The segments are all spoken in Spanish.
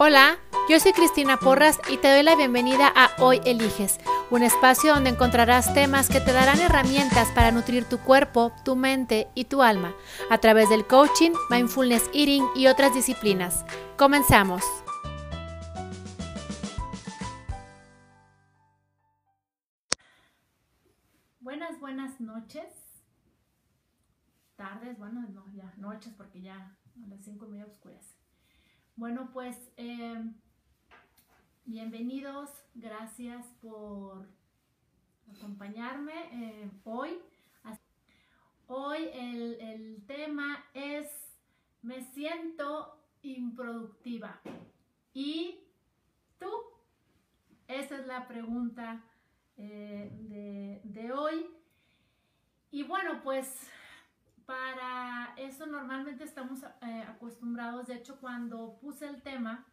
Hola, yo soy Cristina Porras y te doy la bienvenida a Hoy Eliges, un espacio donde encontrarás temas que te darán herramientas para nutrir tu cuerpo, tu mente y tu alma a través del coaching, mindfulness eating y otras disciplinas. Comenzamos. Buenas, buenas noches. Tardes, bueno, no, ya noches porque ya a las cinco y media oscuras. Bueno, pues em, bienvenidos, gracias por acompañarme eh, hoy. Hoy el, el, tema es me siento improductiva. ¿Y tú? Esa es la pregunta eh, de, de hoy. Y bueno, pues para eso normalmente estamos eh, acostumbrados, de hecho cuando puse el tema,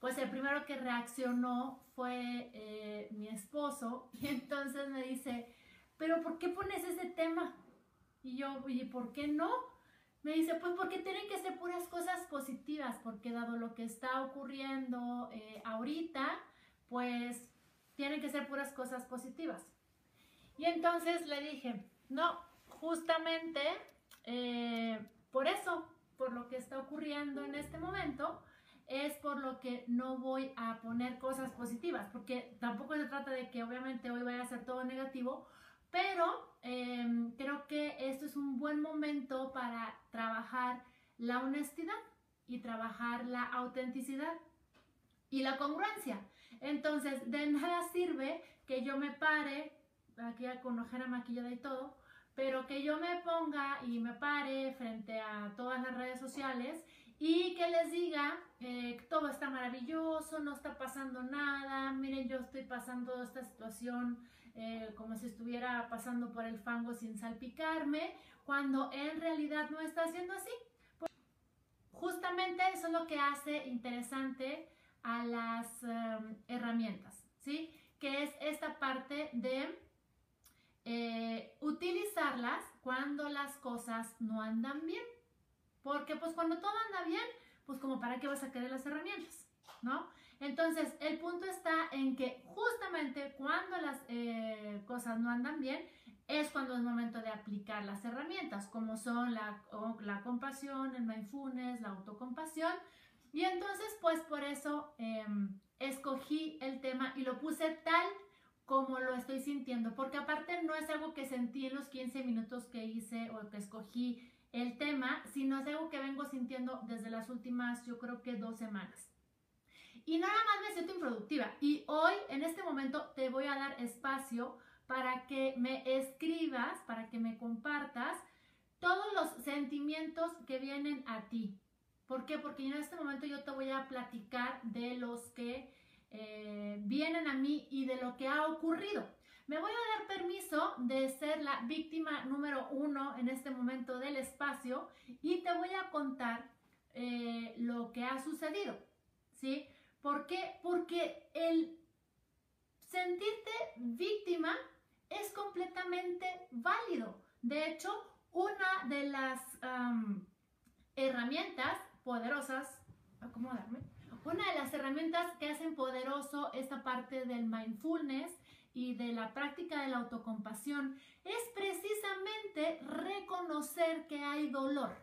pues el primero que reaccionó fue eh, mi esposo y entonces me dice, pero ¿por qué pones ese tema? Y yo, oye, ¿por qué no? Me dice, pues porque tienen que ser puras cosas positivas, porque dado lo que está ocurriendo eh, ahorita, pues tienen que ser puras cosas positivas. Y entonces le dije, no, justamente eh, por eso, por lo que está ocurriendo en este momento, es por lo que no voy a poner cosas positivas, porque tampoco se trata de que obviamente hoy vaya a ser todo negativo, pero em, creo que esto es un buen momento para trabajar la honestidad y trabajar la autenticidad y la congruencia. Entonces, de nada sirve que yo me pare, aquí con ojera maquillada y todo, pero que yo me ponga y me pare frente a todas las redes sociales y que les diga eh, todo está maravilloso, no está pasando nada, miren, yo estoy pasando esta situación eh, como si estuviera pasando por el fango sin salpicarme, cuando en realidad no está haciendo así. Pues, justamente eso es lo que hace interesante a las em, herramientas, ¿sí? Que es esta parte de eh, utilizarlas cuando las cosas no andan bien. Porque pues cuando todo anda bien, pues como para qué vas a querer las herramientas, ¿no? Entonces, el punto está en que justamente cuando las eh, cosas no andan bien, es cuando es momento de aplicar las herramientas, como son la, la compasión, el mindfulness, la autocompasión. Y entonces, pues por eso em, escogí el tema y lo puse tal como lo estoy sintiendo, porque aparte no es algo que sentí en los 15 minutos que hice o que escogí el tema, sino es algo que vengo sintiendo desde las últimas, yo creo que dos semanas. Y nada más me siento improductiva. Y hoy, en este momento, te voy a dar espacio para que me escribas, para que me compartas todos los sentimientos que vienen a ti. ¿Por qué? Porque en este momento yo te voy a platicar de los que eh, vienen a mí y de lo que ha ocurrido. Me voy a dar permiso de ser la víctima número uno en este momento del espacio y te voy a contar eh, lo que ha sucedido. ¿Sí? ¿Por qué? Porque el sentirte víctima es completamente válido. De hecho, una de las herramientas poderosas, acomodarme, una de las herramientas que hacen poderoso esta parte del mindfulness y de la práctica de la autocompasión es precisamente reconocer que hay dolor.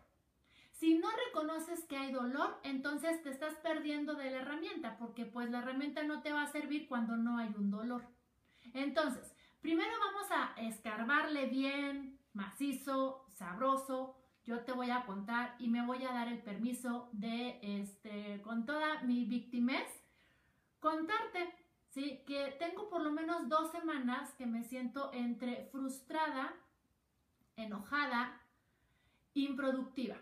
Si no reconoces que hay dolor, entonces te estás perdiendo de la herramienta, porque pues la herramienta no te va a servir cuando no hay un dolor. Entonces, primero vamos a escarbarle bien, macizo, sabroso, yo te voy a contar y me voy a dar el permiso de, este, con toda mi victimez, contarte, ¿sí? Que tengo por lo menos dos semanas que me siento entre frustrada, enojada, improductiva,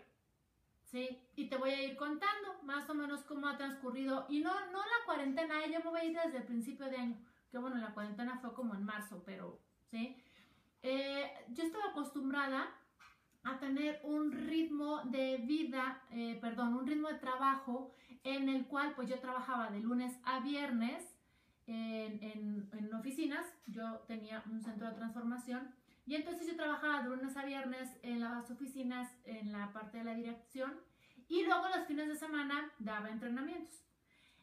¿sí? Y te voy a ir contando más o menos cómo ha transcurrido, y no, no la cuarentena, yo me voy desde el principio de año, que bueno, la cuarentena fue como en marzo, pero, ¿sí? Eh, yo estaba acostumbrada a tener un ritmo de vida, eh, perdón, un ritmo de trabajo en el cual pues yo trabajaba de lunes a viernes en, en, oficinas, yo tenía un centro de transformación y entonces yo trabajaba de lunes a viernes en las oficinas, en la parte de la dirección y luego los fines de semana daba entrenamientos.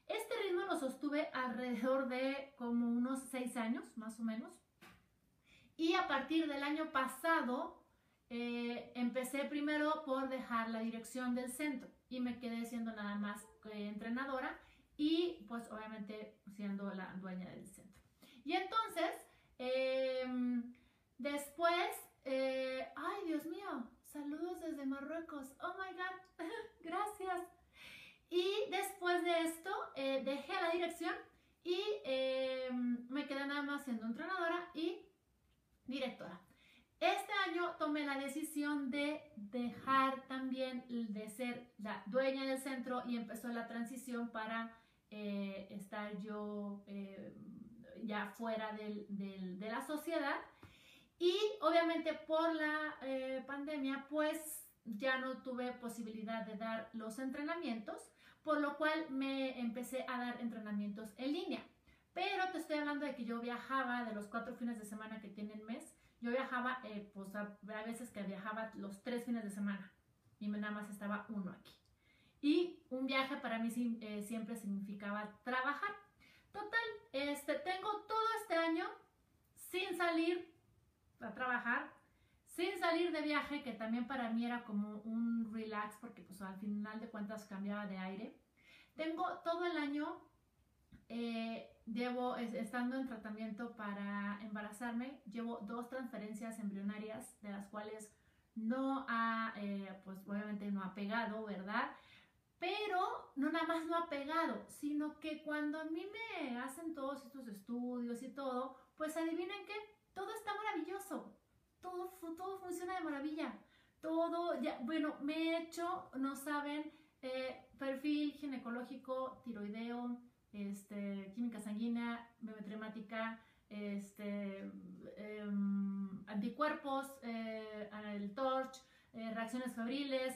Este ritmo lo sostuve alrededor de como unos seis años, más o menos. Y a partir del año pasado, eh, empecé primero por dejar la dirección del centro y me quedé siendo nada más eh, entrenadora y pues obviamente siendo la dueña del centro. Y entonces, em, después, eh, ay Dios mío, saludos desde Marruecos, oh my god, gracias. Y después de esto, dejé la dirección y em, me quedé nada más siendo entrenadora y directora. Este año tomé la decisión de dejar también de ser la dueña del centro y empezó la transición para eh, estar yo eh, ya fuera de la sociedad. Y obviamente por la eh, pandemia, pues ya no tuve posibilidad de dar los entrenamientos, por lo cual me empecé a dar entrenamientos en línea. Pero te estoy hablando de que yo viajaba de los cuatro fines de semana que tiene el mes. Yo viajaba, eh, pues a, veces que viajaba los tres fines de semana y nada más estaba uno aquí. Y un viaje para mí eh, siempre significaba trabajar. Total, este, tengo todo este año sin salir a trabajar, sin salir de viaje, que también para mí era como un relax, porque pues al final de cuentas cambiaba de aire. Tengo todo el año eh, llevo, estando en tratamiento para embarazarme, llevo dos transferencias embrionarias de las cuales no ha, eh, pues obviamente no ha pegado, ¿verdad? Pero no nada más no ha pegado, sino que cuando a mí me hacen todos estos estudios y todo, pues adivinen qué, todo está maravilloso, todo, todo funciona de maravilla, todo, ya, bueno, me he hecho, no saben, eh, perfil ginecológico, tiroideo, este, química sanguínea, biometremática, este, em, anticuerpos, eh, el TORCH, eh, reacciones febriles,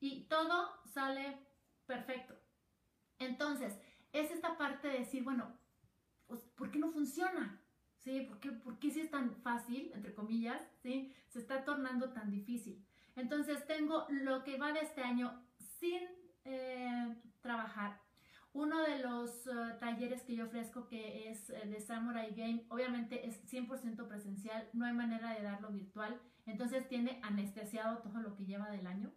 y todo sale perfecto. Entonces, es esta parte de decir, bueno, pues, ¿por qué no funciona? ¿Sí? ¿Por qué, ¿Por qué si es tan fácil, entre comillas, ¿sí? se está tornando tan difícil? Entonces, tengo lo que va de este año sin eh, trabajar uno de los eh, talleres que yo ofrezco, que es eh, de Samurai Game, obviamente es 100% presencial, no hay manera de darlo virtual, entonces tiene anestesiado todo lo que lleva del año.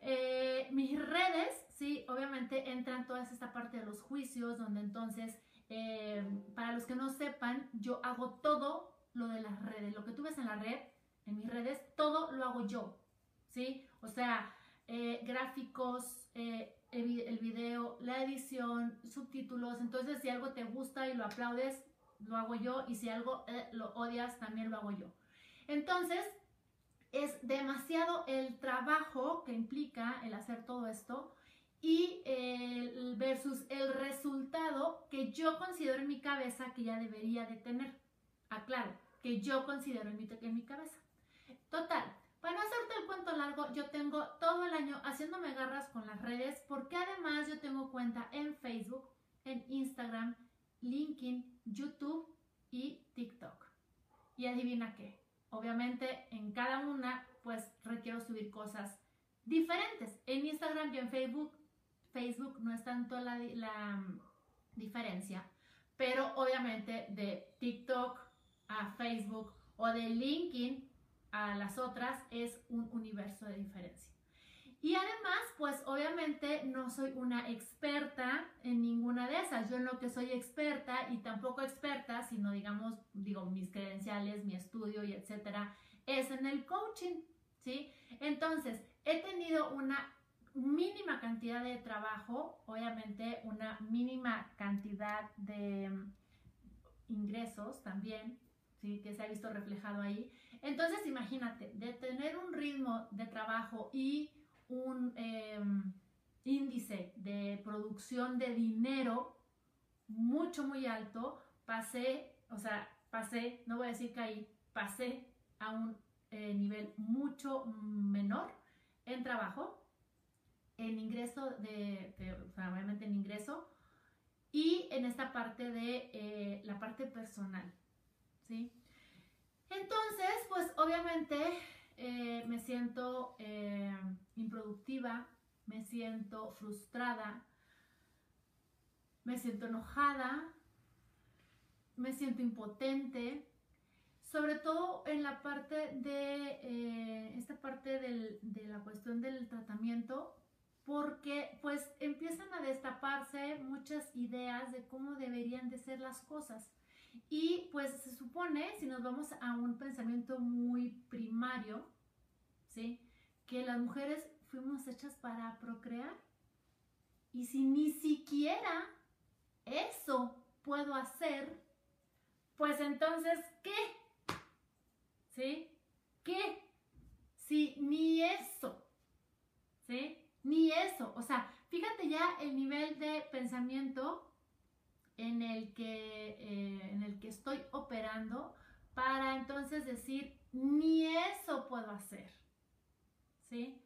Eh, mis redes, sí, obviamente entran toda esta parte de los juicios, donde entonces, para los que no sepan, yo hago todo lo de las redes, lo que tú ves en la red, en mis redes, todo lo hago yo, ¿sí? O sea, gráficos, el, video, la edición, subtítulos. Entonces, si algo te gusta y lo aplaudes, lo hago yo. Y si algo eh, lo odias, también lo hago yo. Entonces, es demasiado el trabajo que implica el hacer todo esto y el versus el resultado que yo considero en mi cabeza que ya debería de tener. Aclaro, que yo considero en mi, en mi cabeza. Total, para no hacerte el cuento largo, yo tengo todo el año haciéndome garras con las redes porque además yo tengo cuenta en Facebook, en Instagram, LinkedIn, YouTube y TikTok. Y adivina qué, obviamente en cada una pues requiero subir cosas diferentes. En Instagram y en Facebook, Facebook no es tanto la, la mm, diferencia, pero obviamente de TikTok a Facebook o de LinkedIn a las otras es un universo de diferencia. Y además, pues obviamente no soy una experta en ninguna de esas. Yo en lo que soy experta y tampoco experta, sino digamos, digo, mis credenciales, mi estudio y etcétera, es en el coaching, ¿sí? Entonces, he tenido una mínima cantidad de trabajo, obviamente una mínima cantidad de ingresos también, ¿sí? Que se ha visto reflejado ahí. Entonces, imagínate, de tener un ritmo de trabajo y un em, índice de producción de dinero mucho, muy alto, pasé, o sea, pasé, no voy a decir ahí, pasé a un eh, nivel mucho menor en trabajo, en ingreso de, obviamente en ingreso, y en esta parte de eh, la parte personal, ¿sí? Entonces, pues obviamente eh, me siento eh, improductiva, me siento frustrada, me siento enojada, me siento impotente, sobre todo en la parte de eh, esta parte de la cuestión del tratamiento, porque pues empiezan a destaparse muchas ideas de cómo deberían de ser las cosas. Y pues se supone, si nos vamos a un pensamiento muy primario, ¿sí? Que las mujeres fuimos hechas para procrear. Y si ni siquiera eso puedo hacer, pues entonces, ¿qué? ¿Sí? ¿Qué? Si ni eso, ¿sí? Ni eso. O sea, fíjate ya el nivel de pensamiento en el que, eh, en el que estoy operando para entonces decir, ni eso puedo hacer. ¿Sí?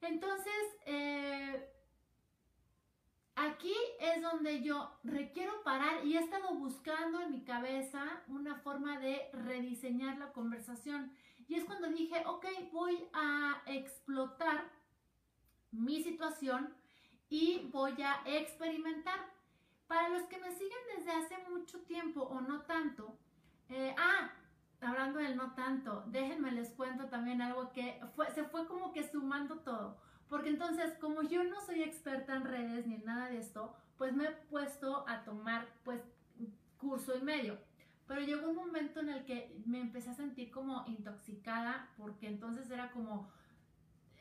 Entonces, eh, aquí es donde yo requiero parar y he estado buscando en mi cabeza una forma de rediseñar la conversación. Y es cuando dije, ok, voy a explotar mi situación y voy a experimentar. Para los que me siguen desde hace mucho tiempo o no tanto, eh, ah, hablando del no tanto, déjenme les cuento también algo que fue, se fue como que sumando todo. Porque entonces, como yo no soy experta en redes ni en nada de esto, pues me he puesto a tomar pues curso y medio. Pero llegó un momento en el que me empecé a sentir como intoxicada porque entonces era como,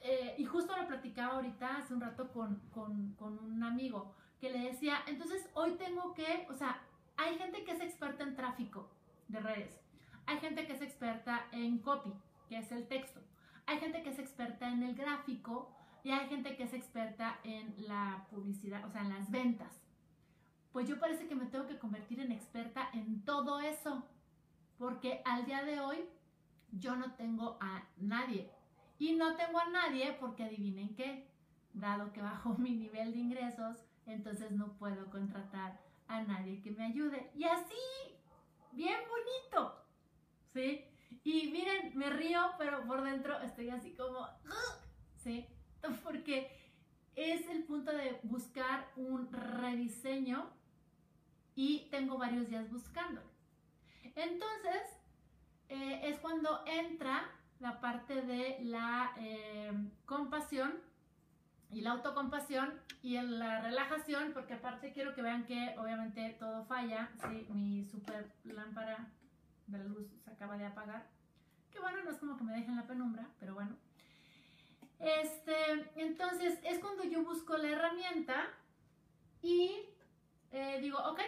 eh, y justo lo platicaba ahorita hace un rato con, con, con un amigo, que le decía, entonces hoy tengo que, o sea, hay gente que es experta en tráfico de redes, hay gente que es experta en copy, que es el texto, hay gente que es experta en el gráfico, y hay gente que es experta en la publicidad, o sea, en las ventas. Pues yo parece que me tengo que convertir en experta en todo eso, porque al día de hoy yo no tengo a nadie. Y no tengo a nadie porque adivinen qué, dado que bajo mi nivel de ingresos, entonces no puedo contratar a nadie que me ayude. Y así, bien bonito, ¿sí? Y miren, me río, pero por dentro estoy así como, ¿sí? porque es el punto de buscar un rediseño y tengo varios días buscándolo. Entonces, eh, es cuando entra la parte de la eh, compasión y la autocompasión y la relajación, porque aparte quiero que vean que obviamente todo falla, ¿sí? mi super lámpara de la luz se acaba de apagar, que bueno, no es como que me dejen la penumbra, pero bueno, este, entonces es cuando yo busco la herramienta y eh, digo, ok,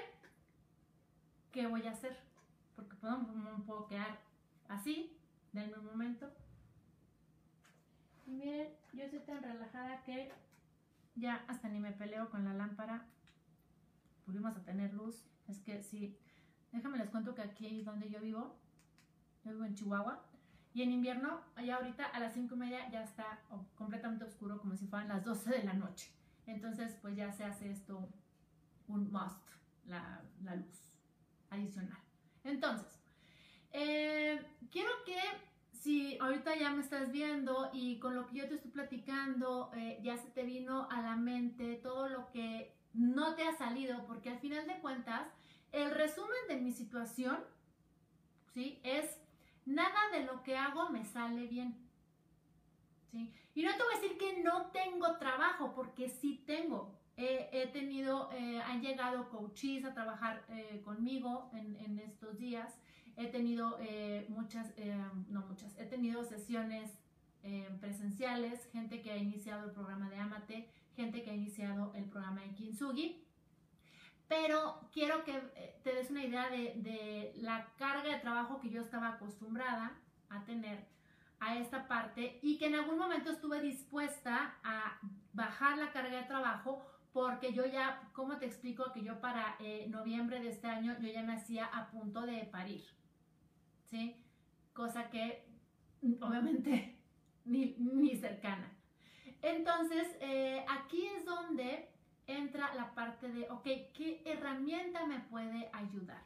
¿qué voy a hacer? Porque puedo, puedo quedar así, denme un momento. Miren, yo estoy tan relajada que ya hasta ni me peleo con la lámpara. Volvimos a tener luz. Es que sí, déjame les cuento que aquí donde yo vivo, yo vivo en Chihuahua, y en invierno, allá ahorita a las 5 y media ya está completamente oscuro, como si fueran las 12 de la noche. Entonces, pues ya se hace esto un must, la, la luz adicional. Entonces, eh, quiero que si ahorita ya me estás viendo y con lo que yo te estoy platicando, eh, ya se te vino a la mente todo lo que no te ha salido, porque al final de cuentas, el resumen de mi situación, ¿sí? Es nada de lo que hago me sale bien. ¿sí? Y no te voy a decir que no tengo trabajo, porque sí tengo. he tenido, eh, han llegado coaches a trabajar eh, conmigo en, estos días. He tenido eh, muchas, no muchas, he tenido sesiones presenciales, gente que ha iniciado el programa de Amate, gente que ha iniciado el programa de Kintsugi pero quiero que eh, te des una idea de, la carga de trabajo que yo estaba acostumbrada a tener a esta parte y que en algún momento estuve dispuesta a bajar la carga de trabajo porque yo ya, ¿cómo te explico? Que yo para eh, noviembre de este año yo ya me hacía a punto de parir, ¿sí? Cosa que obviamente ni, ni cercana. Entonces, eh, aquí es donde entra la parte de, ok, ¿qué herramienta me puede ayudar?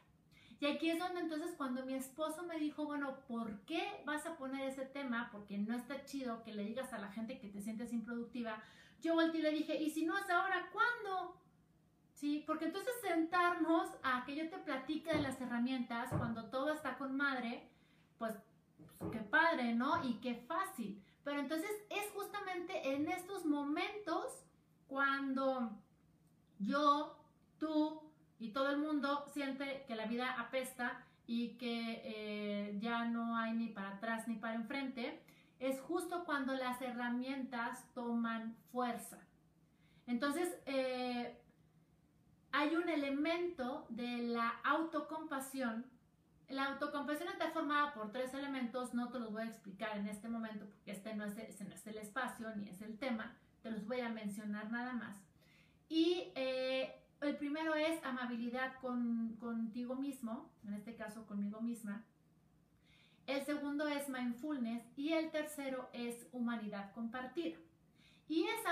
Y aquí es donde entonces cuando mi esposo me dijo, bueno, ¿por qué vas a poner ese tema? Porque no está chido que le digas a la gente que te sientes improductiva. Yo volteé y le dije, ¿y si no es ahora, cuándo? ¿Sí? porque entonces sentarnos a que yo te platique de las herramientas cuando todo está con madre, pues, pues qué padre, ¿no? Y qué fácil. Pero entonces es justamente en estos momentos cuando yo, tú y todo el mundo siente que la vida apesta y que eh, ya no hay ni para atrás ni para enfrente, es justo cuando las herramientas toman fuerza. Entonces, eh, hay un elemento de la autocompasión. La autocompasión está formada por tres elementos, no te los voy a explicar en este momento porque este no es, no es el espacio ni es el tema, te los voy a mencionar nada más. Y eh, el primero es amabilidad con, contigo mismo, en este caso conmigo misma. El segundo es mindfulness y el tercero es humanidad compartida. Y es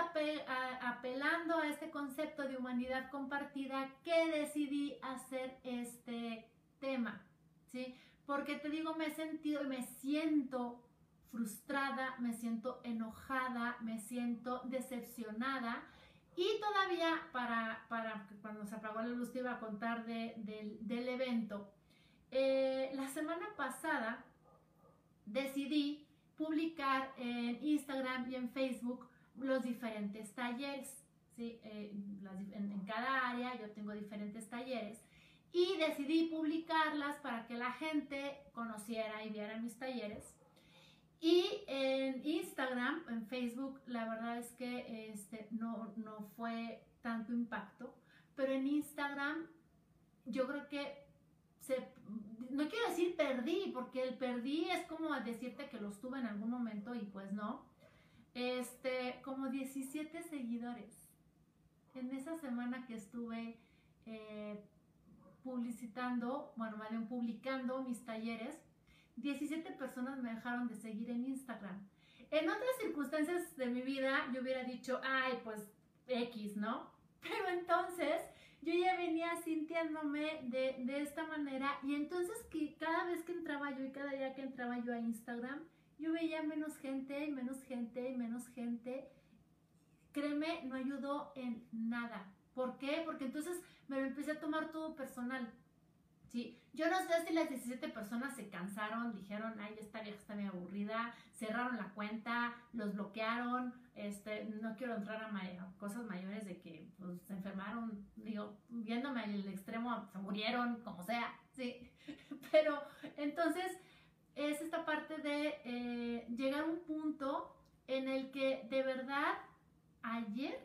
apelando a este concepto de humanidad compartida que decidí hacer este tema, ¿sí? Porque te digo, me he sentido y me siento frustrada, me siento enojada, me siento decepcionada. Y todavía para, para cuando se apagó la luz te iba a contar del evento. Eh, la semana pasada decidí publicar en Instagram y en Facebook los diferentes talleres. Eh, en, cada área yo tengo diferentes talleres y decidí publicarlas para que la gente conociera y viera mis talleres. Y en Instagram, en Facebook, la verdad es que este, no, no fue tanto impacto, pero en Instagram yo creo que se, no quiero decir perdí, porque el perdí es como decirte que los tuve en algún momento y pues no. Este, como 17 seguidores. En esa semana que estuve eh, publicitando, bueno, más bien publicando mis talleres, 17 personas me dejaron de seguir en Instagram. En otras circunstancias de mi vida yo hubiera dicho, ay, pues X, ¿no? Pero entonces yo ya venía sintiéndome de, de, esta manera y entonces que cada vez que entraba yo y cada día que entraba yo a Instagram, yo veía menos gente y menos gente y menos gente. Créeme, no ayudó en nada. ¿Por qué? Porque entonces me lo empecé a tomar todo personal. ¿sí? Yo no sé si las 17 personas se cansaron, dijeron, ay, esta vieja está muy aburrida, cerraron la cuenta, los bloquearon, este, no quiero entrar a, cosas mayores de que pues, se enfermaron, digo, viéndome al extremo, se murieron, como sea, ¿sí? Pero entonces es esta parte de eh, llegar a un punto en el que de verdad ayer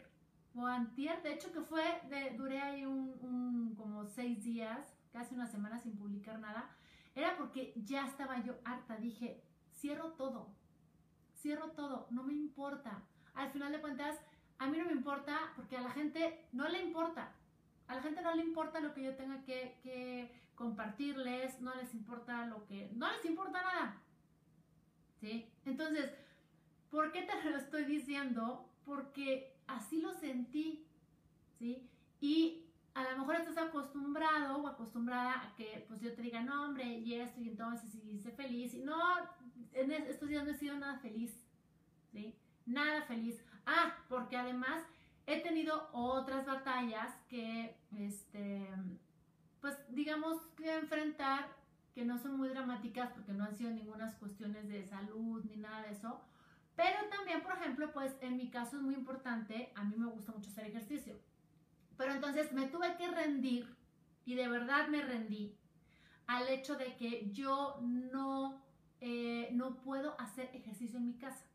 o antier, de hecho que fue, de, duré ahí un, como seis días, casi una semana sin publicar nada, era porque ya estaba yo harta, dije, cierro todo, cierro todo, no me importa. Al final de cuentas, a mí no me importa porque a la gente no le importa. A la gente no le importa lo que yo tenga que, que compartirles, no les importa lo que, no les importa nada. ¿Sí? Entonces, ¿por qué te lo estoy diciendo? Porque así lo sentí, ¿sí? Y a lo mejor estás acostumbrado o acostumbrada a que pues yo te diga, no, hombre, y esto, y entonces, y sé feliz. Y no, estos días no he sido nada feliz, ¿sí? Nada feliz. Ah, porque además he tenido otras batallas que, este, pues digamos que enfrentar, que no son muy dramáticas porque no han sido ninguna cuestiones de salud ni nada de eso. Pero también, por ejemplo, pues en mi caso es muy importante, a mí me gusta mucho hacer ejercicio. Pero entonces me tuve que rendir y de verdad me rendí al hecho de que yo no, eh, no puedo hacer ejercicio en mi casa.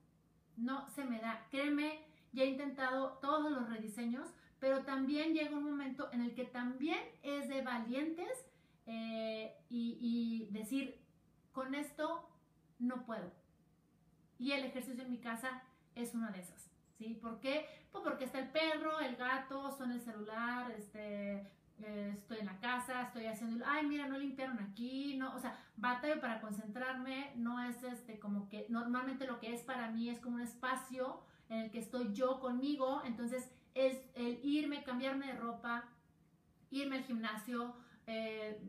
No se me da. Créeme, ya he intentado todos los rediseños, pero también llega un momento en el que también es de valientes eh, y, decir, con esto no puedo. Y el ejercicio en mi casa es una de esas. ¿Sí? ¿Por qué? Pues porque está el perro, el gato, son el celular, este, eh, estoy en la casa, estoy haciendo, ay, mira, no limpiaron aquí, no, o sea, batallo para concentrarme, no es este, como que normalmente lo que es para mí es como un espacio en el que estoy yo conmigo, entonces es el irme, cambiarme de ropa, irme al gimnasio, eh,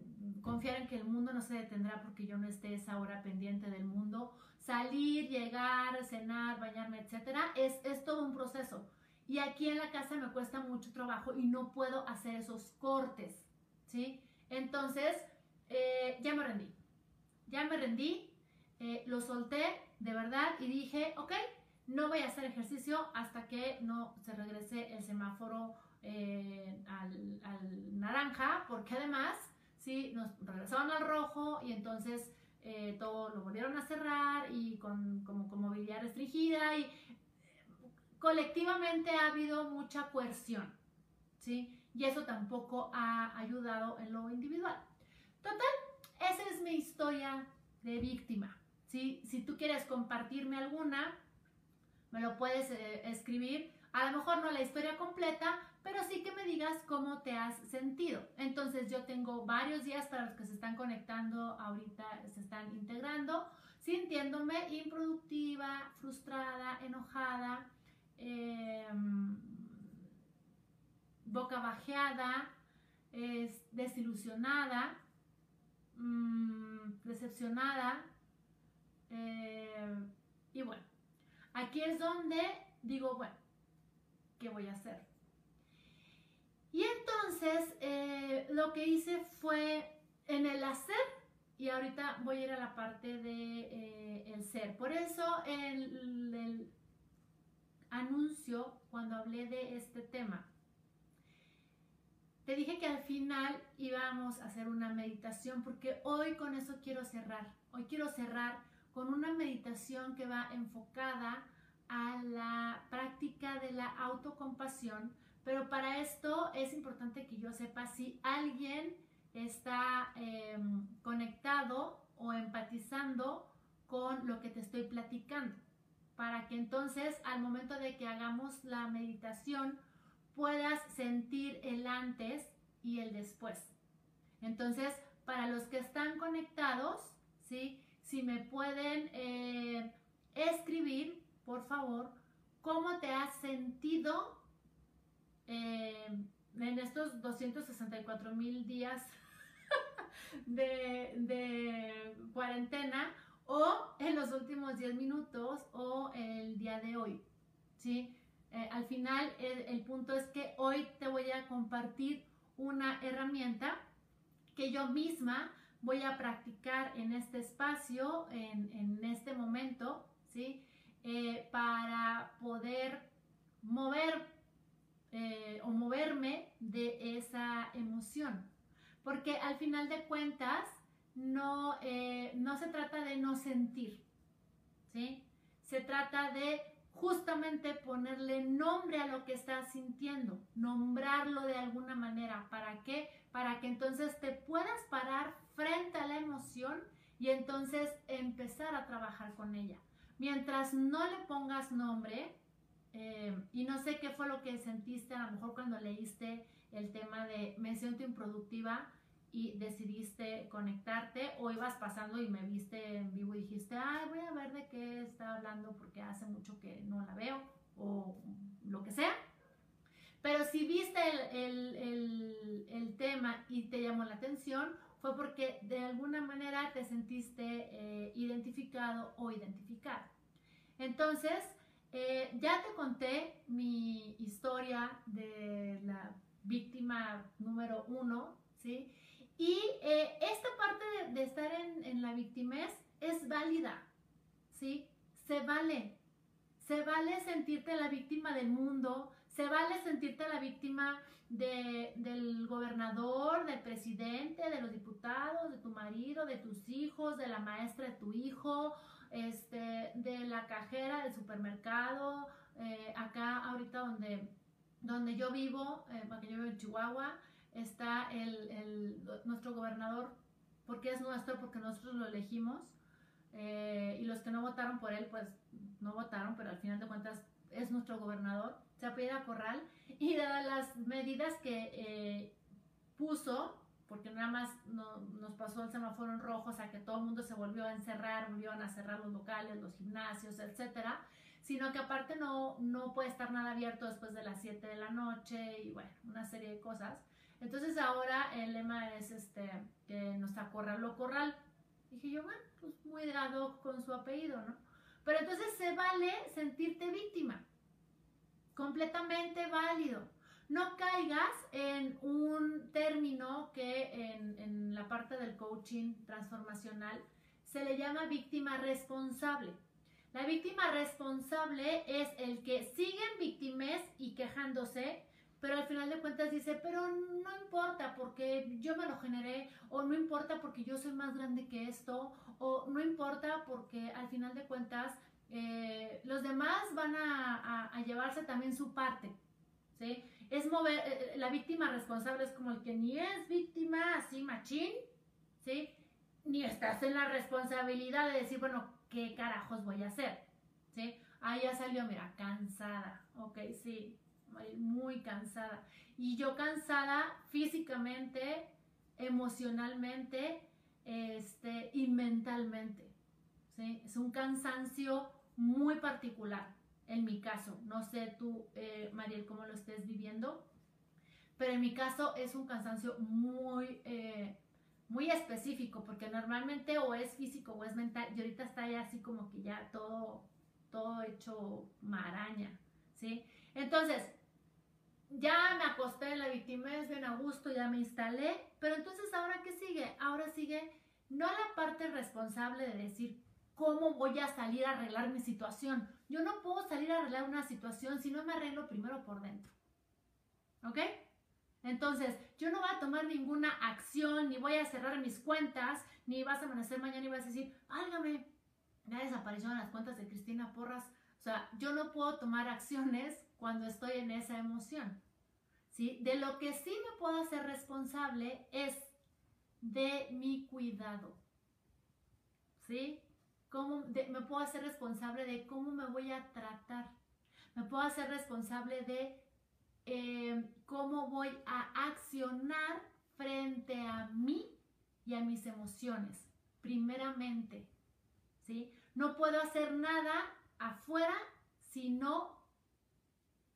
confiar en que el mundo no se detendrá porque yo no esté esa hora pendiente del mundo, salir, llegar, cenar, bañarme, etcétera, es, es todo un proceso. y aquí en la casa me cuesta mucho trabajo y no puedo hacer esos cortes, ¿sí? Entonces, eh, ya me rendí, ya me rendí, eh, lo solté de verdad y dije, ok, no voy a hacer ejercicio hasta que no se regrese el semáforo eh, al, naranja, porque además, sí, nos regresaron al rojo y entonces todo lo volvieron a cerrar y con, como, con movilidad restringida y colectivamente ha habido mucha coerción, ¿sí? Y eso tampoco ha ayudado en lo individual. Total, esa es mi historia de víctima, ¿sí? Si tú quieres compartirme alguna, me lo puedes eh, escribir. A lo mejor no la historia completa, pero sí que me digas cómo te has sentido. Entonces yo tengo varios días para los que se están conectando ahorita, se están integrando, sintiéndome improductiva, frustrada, enojada, Em, boca bajeada, es desilusionada, mm, decepcionada. Em, y bueno, aquí es donde digo, bueno, ¿qué voy a hacer? Y entonces eh, lo que hice fue en el hacer, y ahorita voy a ir a la parte de eh, ser. Por eso el, el anuncio cuando hablé de este tema. Te dije que al final íbamos a hacer una meditación porque hoy con eso quiero cerrar. Hoy quiero cerrar con una meditación que va enfocada a la práctica de la autocompasión, pero para esto es importante que yo sepa si alguien está em, conectado o empatizando con lo que te estoy platicando para que entonces al momento de que hagamos la meditación puedas sentir el antes y el después. Entonces, para los que están conectados, ¿sí? Si me pueden eh, escribir, por favor, cómo te has sentido eh, en estos 264 mil días de, cuarentena o en los últimos 10 minutos o el día de hoy, ¿sí? Eh, al final el, punto es que hoy te voy a compartir una herramienta que yo misma voy a practicar en este espacio, en, este momento, ¿sí? Eh, para poder mover eh, o moverme de esa emoción. Porque al final de cuentas, no, eh, no se trata de no sentir, ¿sí? Se trata de justamente ponerle nombre a lo que estás sintiendo, nombrarlo de alguna manera. ¿Para qué? Para que entonces te puedas parar frente a la emoción y entonces empezar a trabajar con ella. Mientras no le pongas nombre, eh, y no sé qué fue lo que sentiste a lo mejor cuando leíste el tema de me siento improductiva, y decidiste conectarte o ibas pasando y me viste en vivo y dijiste, ay, voy a ver de qué está hablando porque hace mucho que no la veo o lo que sea. Pero si viste el, el, el, tema y te llamó la atención, fue porque de alguna manera te sentiste eh, identificado o identificada. Entonces, eh, ya te conté mi historia de la víctima número uno, ¿sí? Y eh, esta parte de, estar en, la victimez es válida, ¿sí? Se vale. Se vale sentirte la víctima del mundo, se vale sentirte la víctima del gobernador, del presidente, de los diputados, de tu marido, de tus hijos, de la maestra de tu hijo, este, de la cajera del supermercado, eh, acá ahorita donde, donde yo vivo, eh, porque yo vivo en Chihuahua, está el, nuestro gobernador, porque es nuestro, porque nosotros lo elegimos, eh, y los que no votaron por él, pues no votaron, pero al final de cuentas es nuestro gobernador, apellida Corral, y dadas las medidas que eh, puso, porque nada más nos pasó el semáforo en rojo, o sea que todo el mundo se volvió a encerrar, volvieron a cerrar los locales, los gimnasios, etcétera, sino que aparte no, no puede estar nada abierto después de las 7 de la noche y bueno, una serie de cosas. Entonces ahora el lema es este, que nos acorraló corral. Dije yo, bueno, pues muy dado con su apellido, ¿no? Pero entonces se vale sentirte víctima. completamente válido. No caigas en un término que en, la parte del coaching transformacional se le llama víctima responsable. La víctima responsable es el que sigue en víctimas y quejándose, pero al final de cuentas dice, pero no importa porque yo me lo generé, o no importa porque yo soy más grande que esto, o no importa porque al final de cuentas eh, los demás van a, llevarse también su parte, ¿sí? Es mover, eh, eh, la víctima responsable es como el que ni es víctima así machín, ¿sí? Ni estás en la responsabilidad de decir, bueno, ¿qué carajos voy a hacer? ¿Sí? Ah, ya salió, mira, cansada, ok, sí, muy cansada. Y yo cansada físicamente, emocionalmente, este, y mentalmente, ¿sí? Es un cansancio muy particular, en mi caso. No sé tú, eh, Mariel, cómo lo estés viviendo, pero en mi caso es un cansancio muy, eh, muy específico, porque normalmente o es físico o es mental, y ahorita está ya así como que ya todo, todo hecho maraña, ¿sí? Entonces, ya me acosté en la es bien a gusto, ya me instalé, pero entonces ahora qué sigue? Ahora sigue no la parte responsable de decir, ¿cómo voy a salir a arreglar mi situación? Yo no puedo salir a arreglar una situación si no me arreglo primero por dentro. ¿Ok? Entonces, yo no voy a tomar ninguna acción, ni voy a cerrar mis cuentas, ni vas a amanecer mañana y vas a decir, válgame, ya desaparecieron las cuentas de Cristina Porras. O sea, yo no puedo tomar acciones cuando estoy en esa emoción. De lo que sí me puedo hacer responsable es de mi cuidado. ¿Sí? me puedo hacer responsable de cómo me voy a tratar. Me puedo hacer responsable de em, cómo voy a accionar frente a mí y a mis emociones, primeramente. ¿sí? No puedo hacer nada afuera si no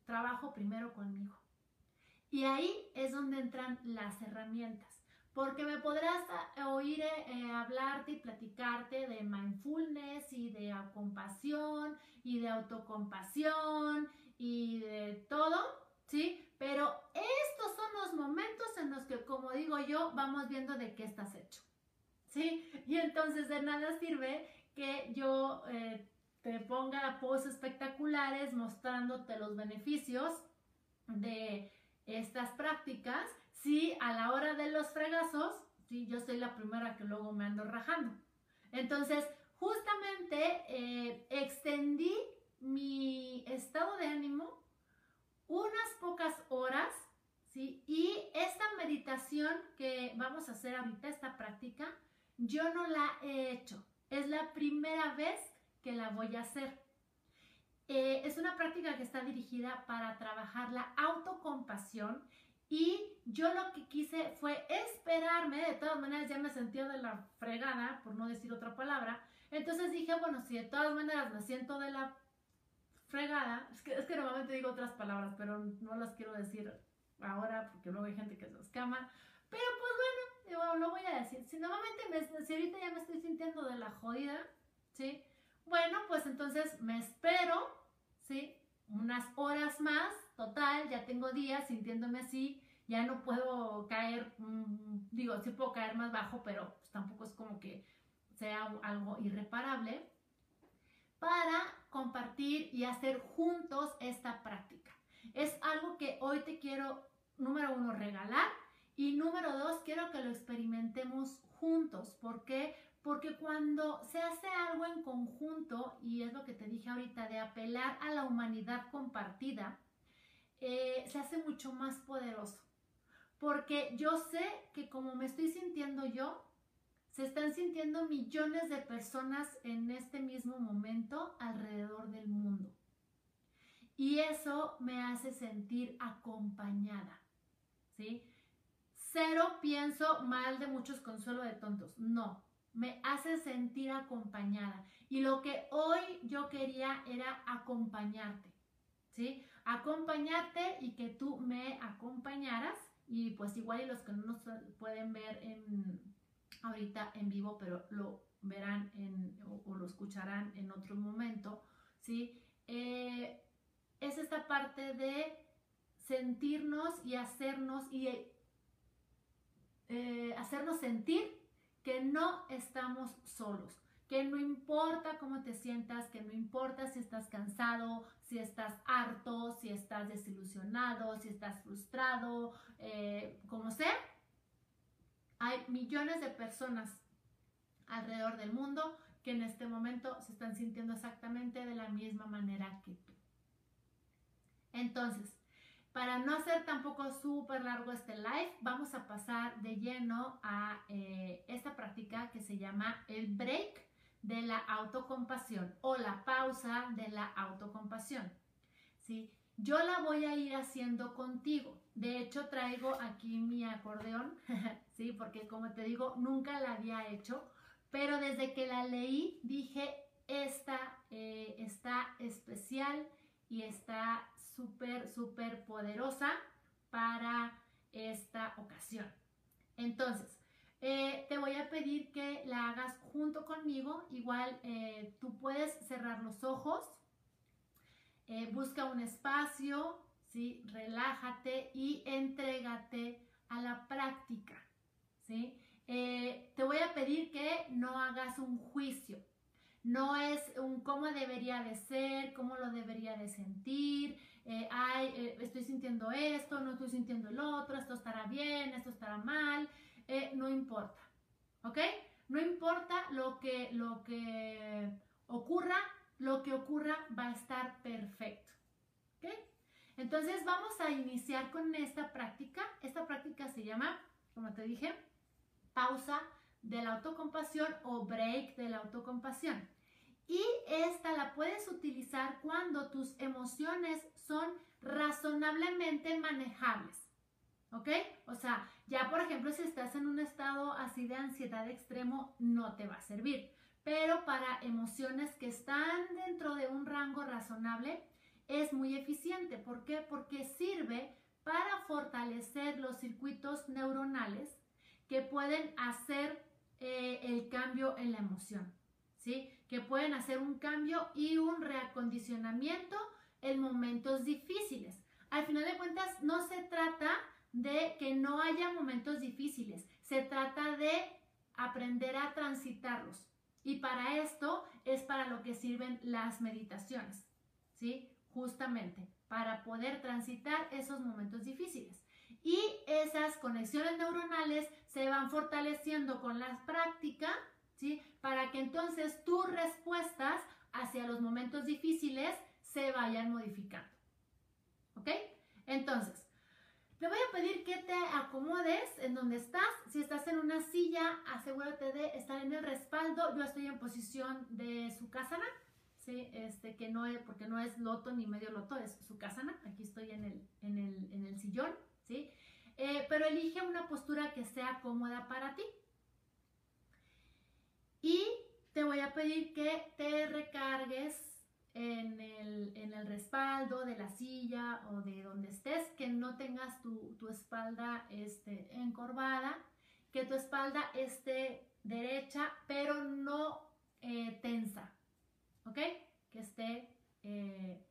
trabajo primero conmigo. Y ahí es donde entran las herramientas porque me podrás eh, oír eh, eh, hablarte y platicarte de mindfulness y de compasión y de autocompasión y de todo, ¿sí? Pero estos son los momentos en los que, como digo yo, vamos viendo de qué estás hecho, ¿sí? Y entonces de nada sirve que yo te ponga posts espectaculares mostrándote los beneficios de estas prácticas sí, a la hora de los fregazos, sí, yo soy la primera que luego me ando rajando. Entonces, justamente eh, extendí mi estado de ánimo unas pocas horas, ¿sí? Y esta meditación que vamos a hacer ahorita, esta práctica, yo no la he hecho. Es la primera vez que la voy a hacer. Eh, es una práctica que está dirigida para trabajar la autocompasión y yo lo que quise fue esperarme, de todas maneras ya me sentía de la fregada, por no decir otra palabra. Entonces dije, bueno, si de todas maneras me siento de la fregada, es que, es que normalmente digo otras palabras, pero no las quiero decir ahora porque luego hay gente que se escama. Pero pues bueno, lo voy a decir. Si normalmente, me, si ahorita ya me estoy sintiendo de la jodida, ¿sí? Bueno, pues entonces me espero, Unas horas más total, ya tengo días sintiéndome así, ya no puedo caer, mm, digo, sí puedo caer más bajo, pero pues tampoco es como que sea algo irreparable, para compartir y hacer juntos esta práctica. Es algo que hoy te quiero, número uno, regalar y número dos, quiero que lo experimentemos juntos. ¿Por qué? Porque cuando se hace algo en conjunto, y es lo que te dije ahorita, de apelar a la humanidad compartida, eh, se hace mucho más poderoso. Porque yo sé que como me estoy sintiendo yo, se están sintiendo millones de personas en este mismo momento alrededor del mundo. Y eso me hace sentir acompañada. ¿Sí? Cero pienso mal de muchos consuelo de tontos. No, me hace sentir acompañada. Y lo que hoy yo quería era acompañarte. ¿Sí? acompañarte y que tú me acompañaras y pues igual y los que no nos pueden ver en, ahorita en vivo, pero lo verán o, lo escucharán en otro momento, ¿sí? Eh, es esta parte de sentirnos y hacernos y eh, hacernos sentir que no estamos solos, que no importa cómo te sientas, que no importa si estás cansado, si estás harto, si estás desilusionado, si estás frustrado, eh, como sea, hay millones de personas alrededor del mundo que en este momento se están sintiendo exactamente de la misma manera que tú. Entonces, para no hacer tampoco súper largo este live, vamos a pasar de lleno a eh, se llama el break de la autocompasión o la pausa de la autocompasión. ¿sí? Yo la voy a ir haciendo contigo. De hecho, traigo aquí mi acordeón, ¿sí? porque como te digo, nunca la había hecho, pero desde que la leí dije, esta eh, está especial y está súper, súper poderosa para esta ocasión. Entonces, eh, te voy a pedir que la hagas junto conmigo. Igual eh, tú puedes cerrar los ojos, eh, busca un espacio, ¿sí? relájate y entrégate a la práctica. ¿sí? te voy a pedir que no hagas un juicio. No es un cómo debería de ser, cómo lo debería de sentir, ay, estoy sintiendo esto, no estoy sintiendo el otro, esto estará bien, esto estará mal, eh, no importa, ¿ok? No importa lo que, lo que ocurra, lo que ocurra va a estar perfecto, ¿ok? Entonces vamos a iniciar con esta práctica. Esta práctica se llama, como te dije, pausa de la autocompasión o break de la autocompasión. Y esta la puedes utilizar cuando tus emociones son razonablemente manejables. ¿Ok? O sea, ya por ejemplo, si estás en un estado así de ansiedad extremo, no te va a servir. Pero para emociones que están dentro de un rango razonable, es muy eficiente. ¿Por qué? Porque sirve para fortalecer los circuitos neuronales que pueden hacer eh, el cambio en la emoción, ¿sí? Que pueden hacer un cambio y un reacondicionamiento en momentos difíciles. Al final de cuentas, no se trata de que no haya momentos difíciles, se trata de aprender a transitarlos. Y para esto es para lo que sirven las meditaciones, ¿sí? Justamente, para poder transitar esos momentos difíciles. Y esas conexiones neuronales se van fortaleciendo con la práctica, ¿sí? Para que entonces tus respuestas hacia los momentos difíciles se vayan modificando. ¿Ok? Entonces, te voy a pedir que te acomodes en donde estás. Si estás en una silla, asegúrate de estar en el respaldo. Yo estoy en posición de su casana, ¿sí? Este, que no es, porque no es loto ni medio loto, es su casana. Aquí estoy en el, en el, en el sillón, ¿sí? Eh, pero elige una postura que sea cómoda para ti. Y te voy a pedir que te recargues en el, respaldo de la silla o de donde estés, que no tengas tu, espalda este, encorvada, que tu espalda esté derecha, pero no eh, tensa, ¿ok? Que esté eh,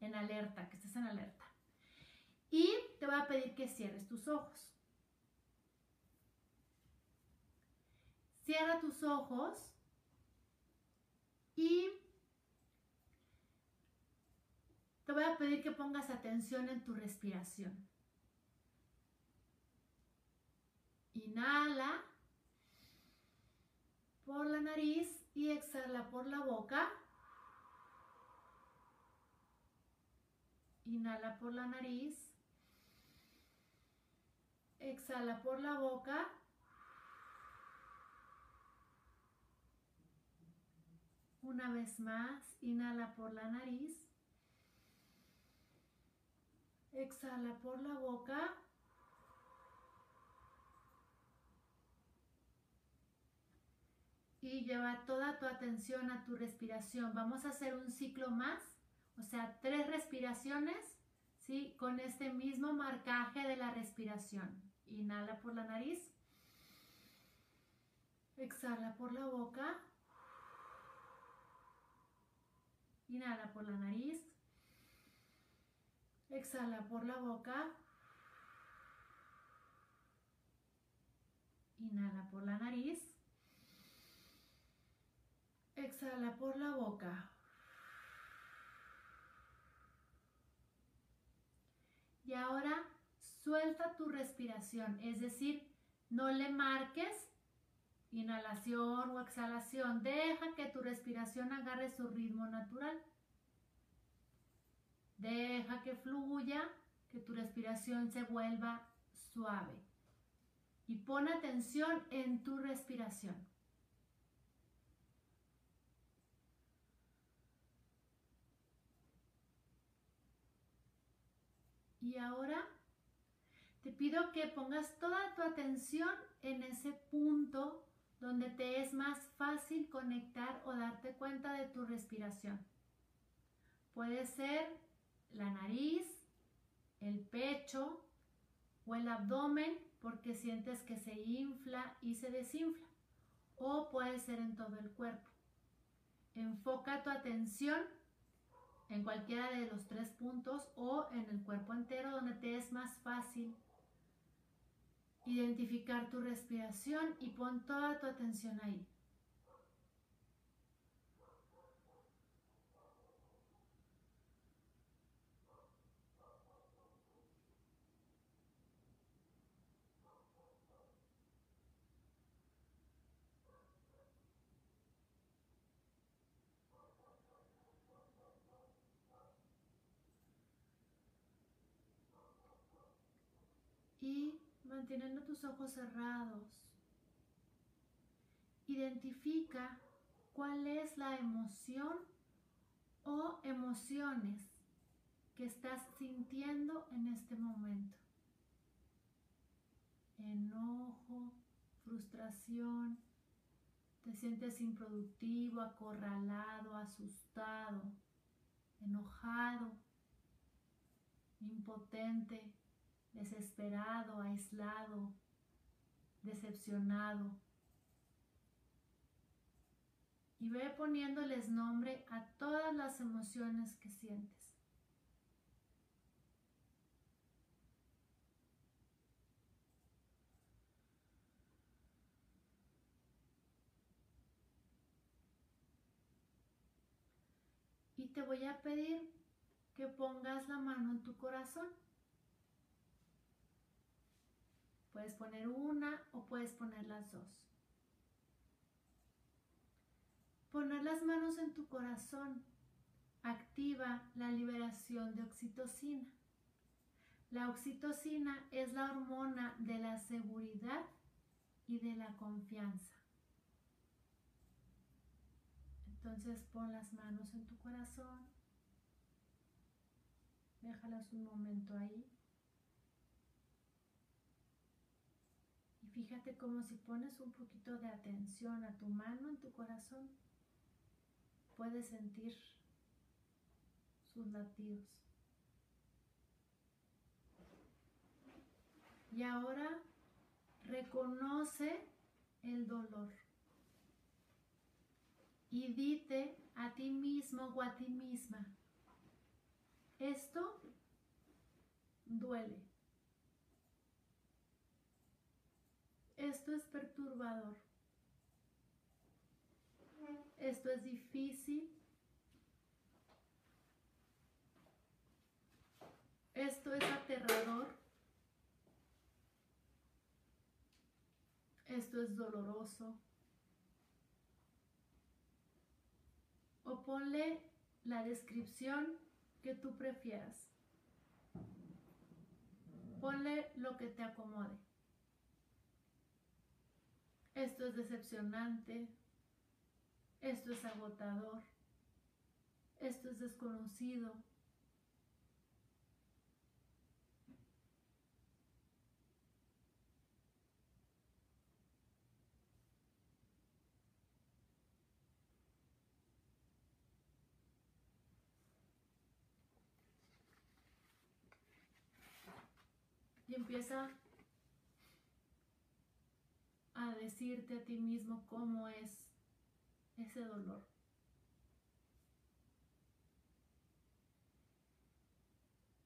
en alerta, que estés en alerta. Y te voy a pedir que cierres tus ojos. Cierra tus ojos y voy a pedir que pongas atención en tu respiración. Inhala por la nariz y exhala por la boca. Inhala por la nariz. Exhala por la boca. Una vez más, inhala por la nariz. Exhala por la boca. Y lleva toda tu atención a tu respiración. Vamos a hacer un ciclo más, o sea, tres respiraciones, ¿sí? Con este mismo marcaje de la respiración. Inhala por la nariz. Exhala por la boca. Inhala por la nariz. Exhala por la boca. Inhala por la nariz. Exhala por la boca. Y ahora suelta tu respiración, es decir, no le marques inhalación o exhalación. Deja que tu respiración agarre su ritmo natural. Deja que fluya, que tu respiración se vuelva suave. Y pon atención en tu respiración. Y ahora te pido que pongas toda tu atención en ese punto donde te es más fácil conectar o darte cuenta de tu respiración. Puede ser la nariz, el pecho o el abdomen porque sientes que se infla y se desinfla. O puede ser en todo el cuerpo. Enfoca tu atención en cualquiera de los tres puntos o en el cuerpo entero donde te es más fácil identificar tu respiración y pon toda tu atención ahí. y manteniendo tus ojos cerrados, identifica cuál es la emoción o emociones que estás sintiendo en este momento. Enojo, frustración, te sientes improductivo, acorralado, asustado, enojado, impotente, desesperado, aislado, decepcionado. Y ve poniéndoles nombre a todas las emociones que sientes. Y te voy a pedir que pongas la mano en tu corazón. Puedes poner una o puedes poner las dos. Poner las manos en tu corazón activa la liberación de oxitocina. La oxitocina es la hormona de la seguridad y de la confianza. Entonces pon las manos en tu corazón. Déjalas un momento ahí. Fíjate como si pones un poquito de atención a tu mano en tu corazón, puedes sentir sus latidos. Y ahora reconoce el dolor. Y dite a ti mismo o a ti misma, esto duele. Esto es perturbador. Esto es difícil. Esto es aterrador. Esto es doloroso. O ponle la descripción que tú prefieras. Ponle lo que te acomode. Esto es decepcionante. Esto es agotador. Esto es desconocido. Y empieza a decirte a ti mismo cómo es ese dolor.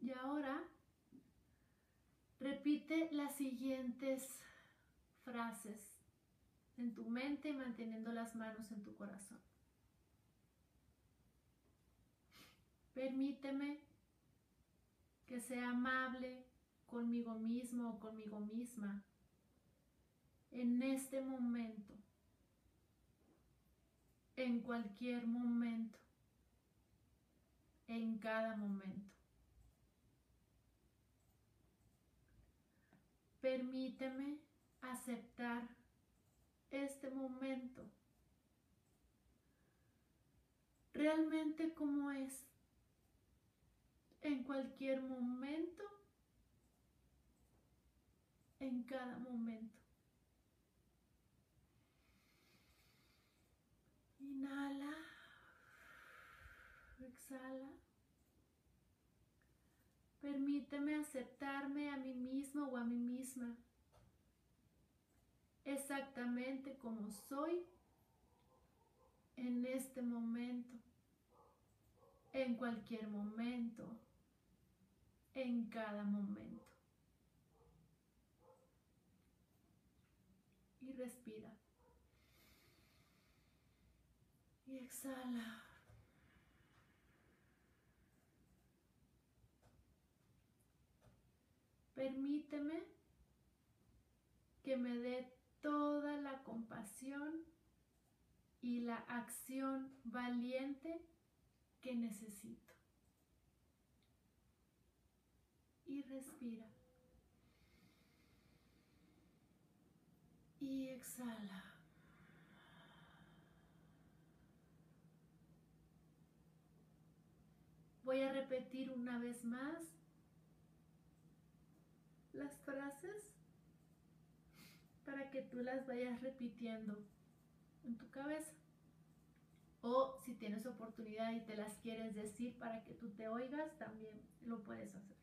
Y ahora repite las siguientes frases en tu mente manteniendo las manos en tu corazón. Permíteme que sea amable conmigo mismo o conmigo misma en este momento, en cualquier momento, en cada momento. Permíteme aceptar este momento realmente como es en cualquier momento, en cada momento. Inhala, exhala. Permíteme aceptarme a mí mismo o a mí misma exactamente como soy en este momento, en cualquier momento, en cada momento. Y respira. Exhala. Permíteme que me dé toda la compasión y la acción valiente que necesito. Y respira. Y exhala. Voy a repetir una vez más las frases para que tú las vayas repitiendo en tu cabeza. O si tienes oportunidad y te las quieres decir para que tú te oigas, también lo puedes hacer.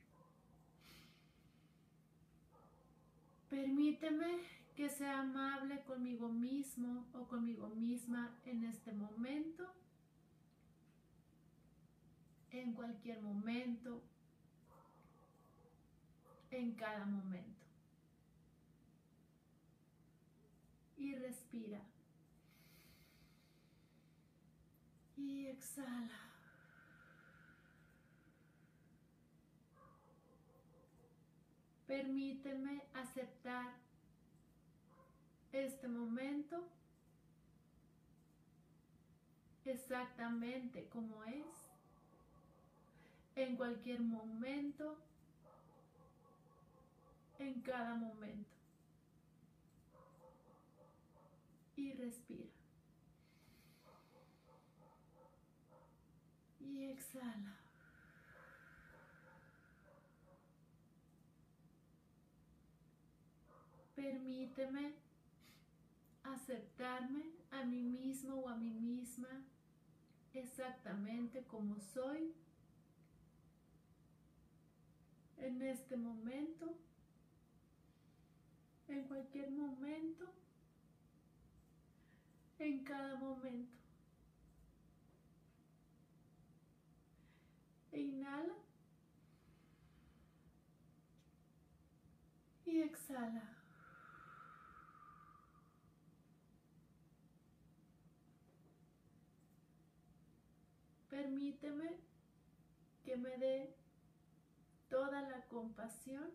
Permíteme que sea amable conmigo mismo o conmigo misma en este momento, en cualquier momento, en cada momento. y respira. Y exhala. Permíteme aceptar este momento exactamente como es, en cualquier momento, en cada momento. y respira. Y exhala. Permíteme aceptarme a mí mismo o a mí misma exactamente como soy en este momento, en cualquier momento en cada momento. E inhala. Y exhala. Permíteme que me dé toda la compasión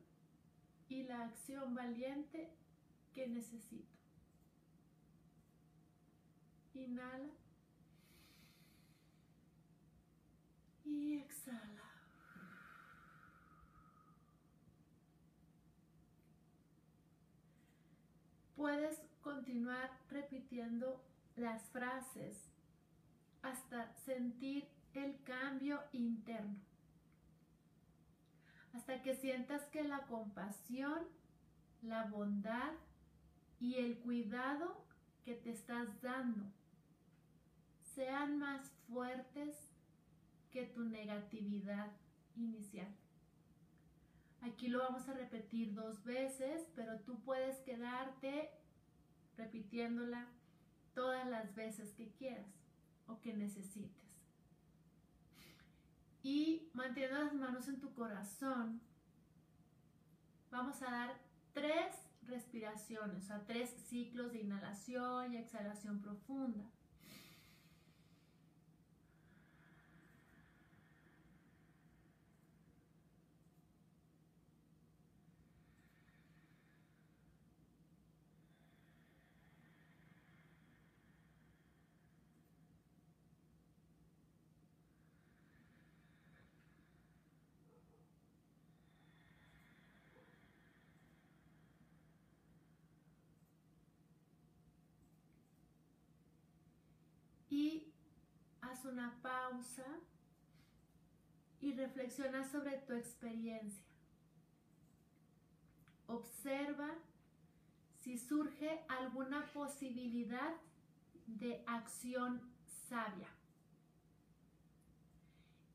y la acción valiente que necesito. Inhala. Y exhala. Puedes continuar repitiendo las frases hasta sentir el cambio interno. Hasta que sientas que la compasión, la bondad y el cuidado que te estás dando sean más fuertes que tu negatividad inicial. Aquí lo vamos a repetir dos veces, pero tú puedes quedarte repitiéndola todas las veces que quieras o que necesites. Y manteniendo las manos en tu corazón, vamos a dar tres respiraciones, o sea, tres ciclos de inhalación y exhalación profunda. y haz una pausa y reflexiona sobre tu experiencia. Observa si surge alguna posibilidad de acción sabia.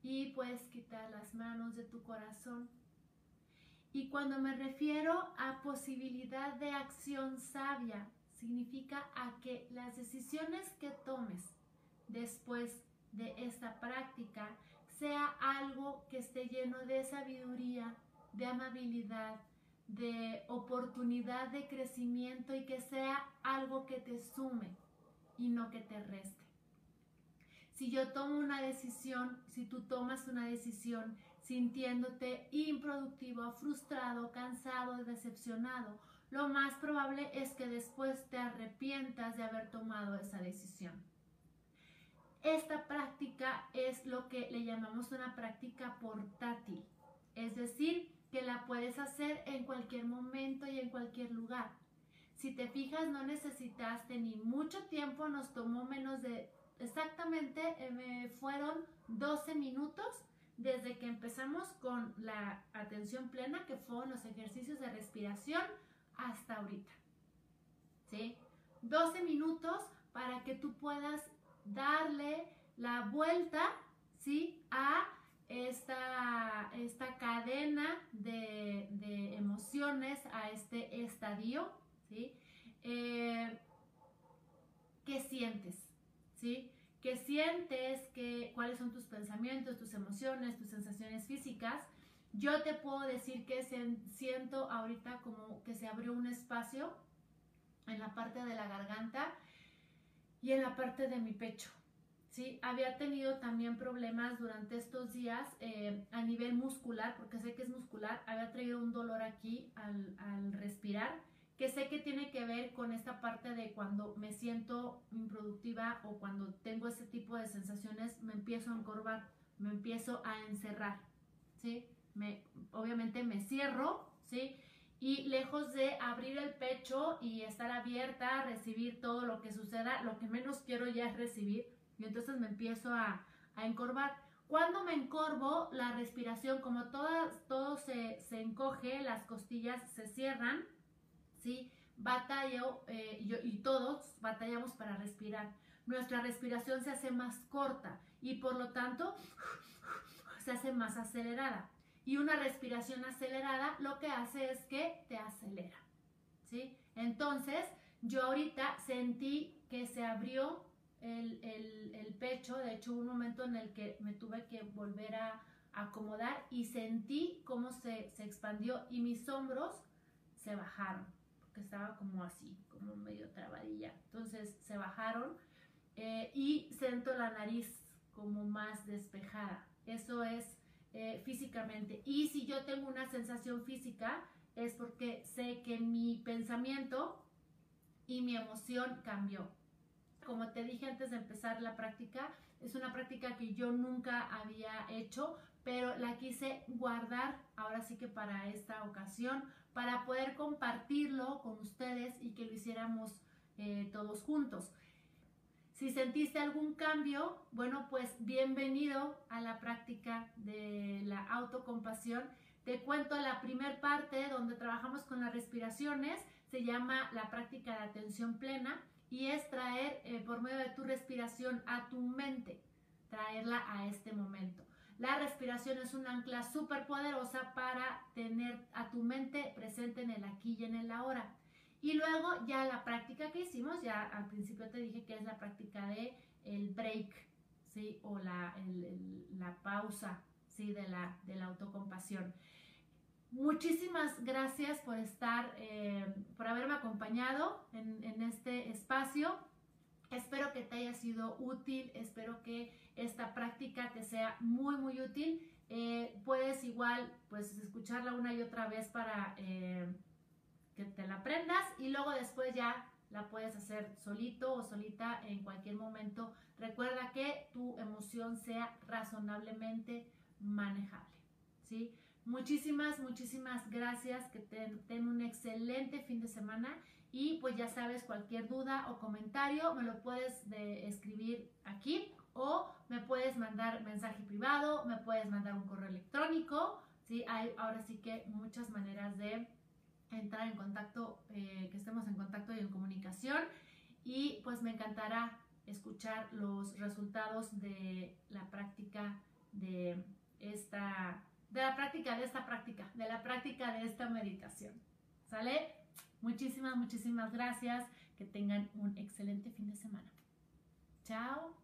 Y puedes quitar las manos de tu corazón. Y cuando me refiero a posibilidad de acción sabia, significa a que las decisiones que tomes después de esta práctica sea algo que esté lleno de sabiduría, de amabilidad, de oportunidad de crecimiento y que sea algo que te sume y no que te reste. Si yo tomo una decisión, si tú tomas una decisión sintiéndote improductivo, frustrado, cansado, decepcionado, lo más probable es que después te arrepientas de haber tomado esa decisión. Esta práctica es lo que le llamamos una práctica portátil, es decir, que la puedes hacer en cualquier momento y en cualquier lugar. Si te fijas, no necesitaste ni mucho tiempo, nos tomó menos de exactamente, eh, fueron 12 minutos desde que empezamos con la atención plena, que fueron los ejercicios de respiración, hasta ahorita. ¿Sí? 12 minutos para que tú puedas darle la vuelta, ¿sí? A esta, esta cadena de, emociones, a este estadio, ¿sí? Eh, ¿Qué sientes? ¿Sí? ¿Qué sientes? ¿Qué, ¿Cuáles son tus pensamientos, tus emociones, tus sensaciones físicas? Yo te puedo decir que siento ahorita como que se abrió un espacio en la parte de la garganta y en la parte de mi pecho. ¿sí? Había tenido también problemas durante estos días eh, a nivel muscular, porque sé que es muscular, había traído un dolor aquí al, al respirar, que sé que tiene que ver con esta parte de cuando me siento improductiva o cuando tengo ese tipo de sensaciones, me empiezo a encorvar, me empiezo a encerrar, ¿sí? Me, obviamente me cierro, ¿sí? Y lejos de abrir el pecho y estar abierta a recibir todo lo que suceda, lo que menos quiero ya es recibir y entonces me empiezo a, encorvar. Cuando me encorvo, la respiración, como todo se, encoge, las costillas se cierran, ¿sí? Batallo, eh, y todos batallamos para respirar. Nuestra respiración se hace más corta y por lo tanto se hace más acelerada. Y una respiración acelerada lo que hace es que te acelera. ¿sí? Entonces, yo ahorita sentí que se abrió el, pecho. De hecho, hubo un momento en el que me tuve que volver a acomodar y sentí cómo se, expandió y mis hombros se bajaron. Porque estaba como así, como medio trabadilla. Entonces se bajaron eh, y siento la nariz como más despejada. Eso es eh, físicamente. Y si yo tengo una sensación física, es porque sé que mi pensamiento y mi emoción cambió. Como te dije antes de empezar la práctica, es una práctica que yo nunca había hecho, pero la quise guardar ahora sí que para esta ocasión, para poder compartirlo con ustedes y que lo hiciéramos eh, todos juntos. Si sentiste algún cambio, bueno, pues bienvenido a la práctica de la autocompasión. Te cuento la primer parte donde trabajamos con las respiraciones, se llama la práctica de atención plena y es traer eh, por medio de tu respiración a tu mente, traerla a este momento. La respiración es un ancla súper poderosa para tener a tu mente presente en el aquí y en el ahora. Y luego ya la práctica que hicimos, ya al principio te dije que es la práctica de el break, ¿sí? O la, la pausa, ¿sí? de, la, de la autocompasión. Muchísimas gracias por estar, eh, por haberme acompañado en, en este espacio. Espero que te haya sido útil, espero que esta práctica te sea muy, muy útil. Eh, puedes igual, pues, escucharla una y otra vez para eh, que te la aprendas y luego después ya la puedes hacer solito o solita en cualquier momento. Recuerda que tu emoción sea razonablemente manejable, ¿sí? Muchísimas, muchísimas gracias, que ten, un excelente fin de semana y pues ya sabes, cualquier duda o comentario me lo puedes escribir aquí o me puedes mandar mensaje privado, me puedes mandar un correo electrónico, ¿sí? Hay ahora sí que muchas maneras de entrar en contacto, eh, que estemos en contacto y en comunicación y pues me encantará escuchar los resultados de la práctica de esta de la práctica de esta práctica, de la práctica de esta meditación. ¿Sale? Muchísimas, muchísimas gracias. Que tengan un excelente fin de semana. Chao.